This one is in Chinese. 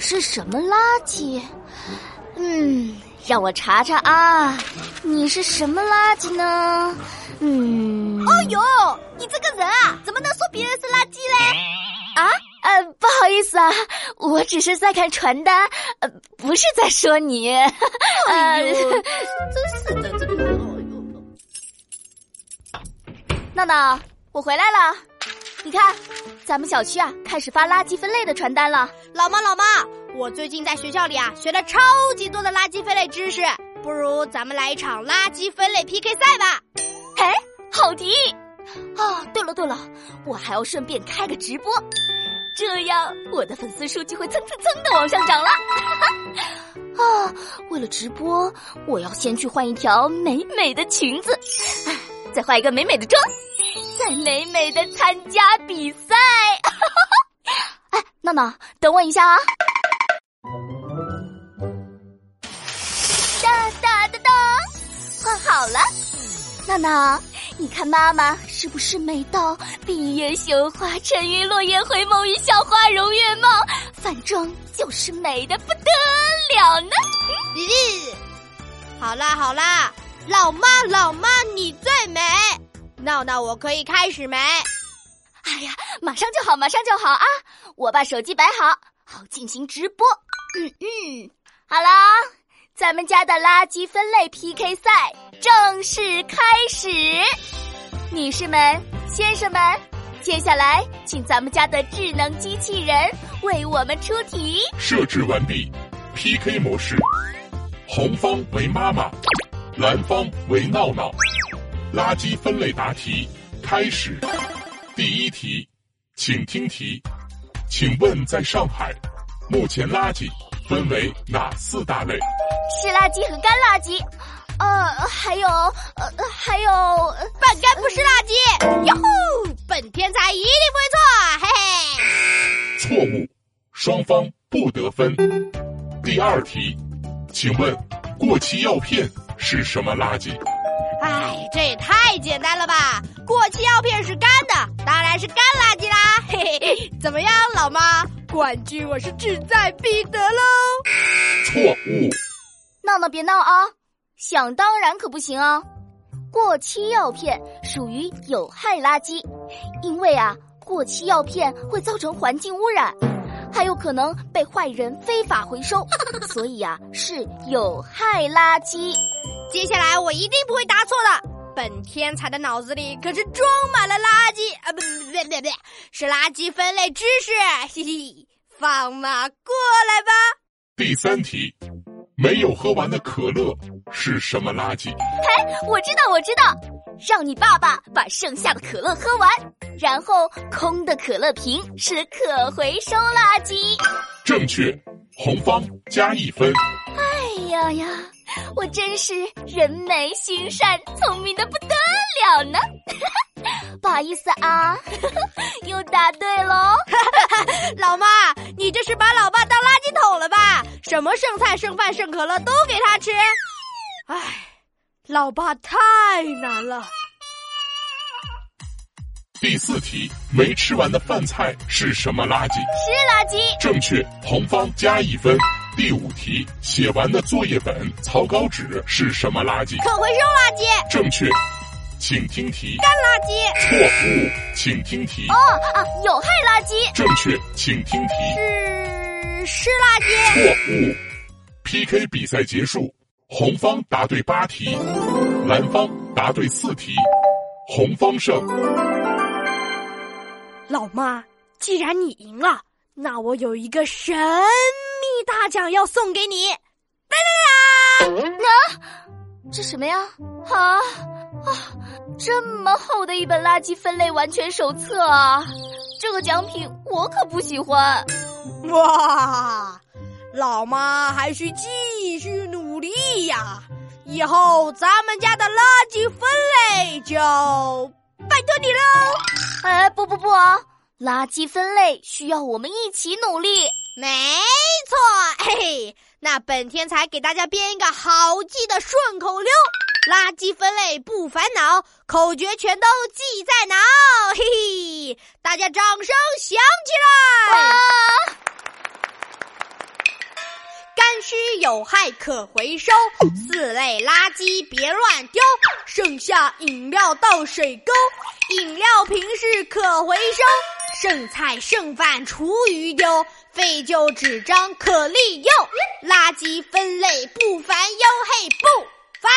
是什么垃圾？嗯，让我查查啊，你是什么垃圾呢？嗯，哦呦，你这个人啊，怎么能说别人是垃圾嘞？啊，呃，不好意思啊，我只是在看传单，呃，不是在说你。哎呦，真是的，这个人，哎呦。闹闹，我回来了，你看。咱们小区啊，开始发垃圾分类的传单了。老妈，老妈，我最近在学校里啊，学了超级多的垃圾分类知识，不如咱们来一场垃圾分类 PK 赛吧？嘿，好提议！啊，对了对了，我还要顺便开个直播，这样我的粉丝数就会蹭蹭蹭的往上涨了。啊，为了直播，我要先去换一条美美的裙子，再化一个美美的妆。再美美的参加比赛，哎，闹闹，等我一下啊！哒哒哒哒，换好了。闹闹，你看妈妈是不是美到闭月羞花、沉鱼落雁、回眸一笑、花容月貌，反正就是美的不得了呢？咦，好啦好啦，老妈老妈你最美。闹闹，我可以开始没？哎呀，马上就好，马上就好啊！我把手机摆好，好进行直播。嗯嗯，好了，咱们家的垃圾分类 PK 赛正式开始。女士们、先生们，接下来请咱们家的智能机器人为我们出题。设置完毕，PK 模式，红方为妈妈，蓝方为闹闹。垃圾分类答题开始，第一题，请听题，请问在上海，目前垃圾分为哪四大类？湿垃圾和干垃圾，呃，还有，呃，还有，半干不湿垃圾。哟吼，本天才一定不会错，嘿嘿。错误，双方不得分。第二题，请问过期药片是什么垃圾？哎，这也太简单了吧！过期药片是干的，当然是干垃圾啦！嘿嘿嘿，怎么样，老妈？冠军我是志在必得喽！错误，闹闹别闹啊！想当然可不行啊！过期药片属于有害垃圾，因为啊，过期药片会造成环境污染，还有可能被坏人非法回收，所以啊，是有害垃圾。接下来我一定不会答错的。本天才的脑子里可是装满了垃圾啊！不不不不不，是垃圾分类知识。嘿嘿，放马过来吧。第三题，没有喝完的可乐是什么垃圾？嘿，我知道，我知道，让你爸爸把剩下的可乐喝完，然后空的可乐瓶是可回收垃圾。正确，红方加一分。哎呀呀！我真是人美心善、聪明的不得了呢！不好意思啊，又答对喽。老妈，你这是把老爸当垃圾桶了吧？什么剩菜、剩饭、剩可乐都给他吃？唉，老爸太难了。第四题，没吃完的饭菜是什么垃圾？湿垃圾。正确，红方加一分。第五题，写完的作业本、草稿纸是什么垃圾？可回收垃圾。正确，请听题。干垃圾。错误，请听题。哦啊，有害垃圾。正确，请听题。是湿垃圾。错误。PK 比赛结束，红方答对八题，蓝方答对四题，红方胜。老妈，既然你赢了，那我有一个神。大奖要送给你，哒哒哒！啊，这什么呀？啊啊！这么厚的一本垃圾分类完全手册啊！这个奖品我可不喜欢。哇，老妈还需继续努力呀！以后咱们家的垃圾分类就拜托你喽！哎，不不不，垃圾分类需要我们一起努力。没错，嘿嘿，那本天才给大家编一个好记的顺口溜：垃圾分类不烦恼，口诀全都记在脑。嘿嘿，大家掌声响起来！干湿有害可回收。四类垃圾别乱丢，剩下饮料倒水沟。饮料瓶是可回收，剩菜剩饭厨余丢。废旧纸张可利用，垃圾分类不烦忧，嘿不烦。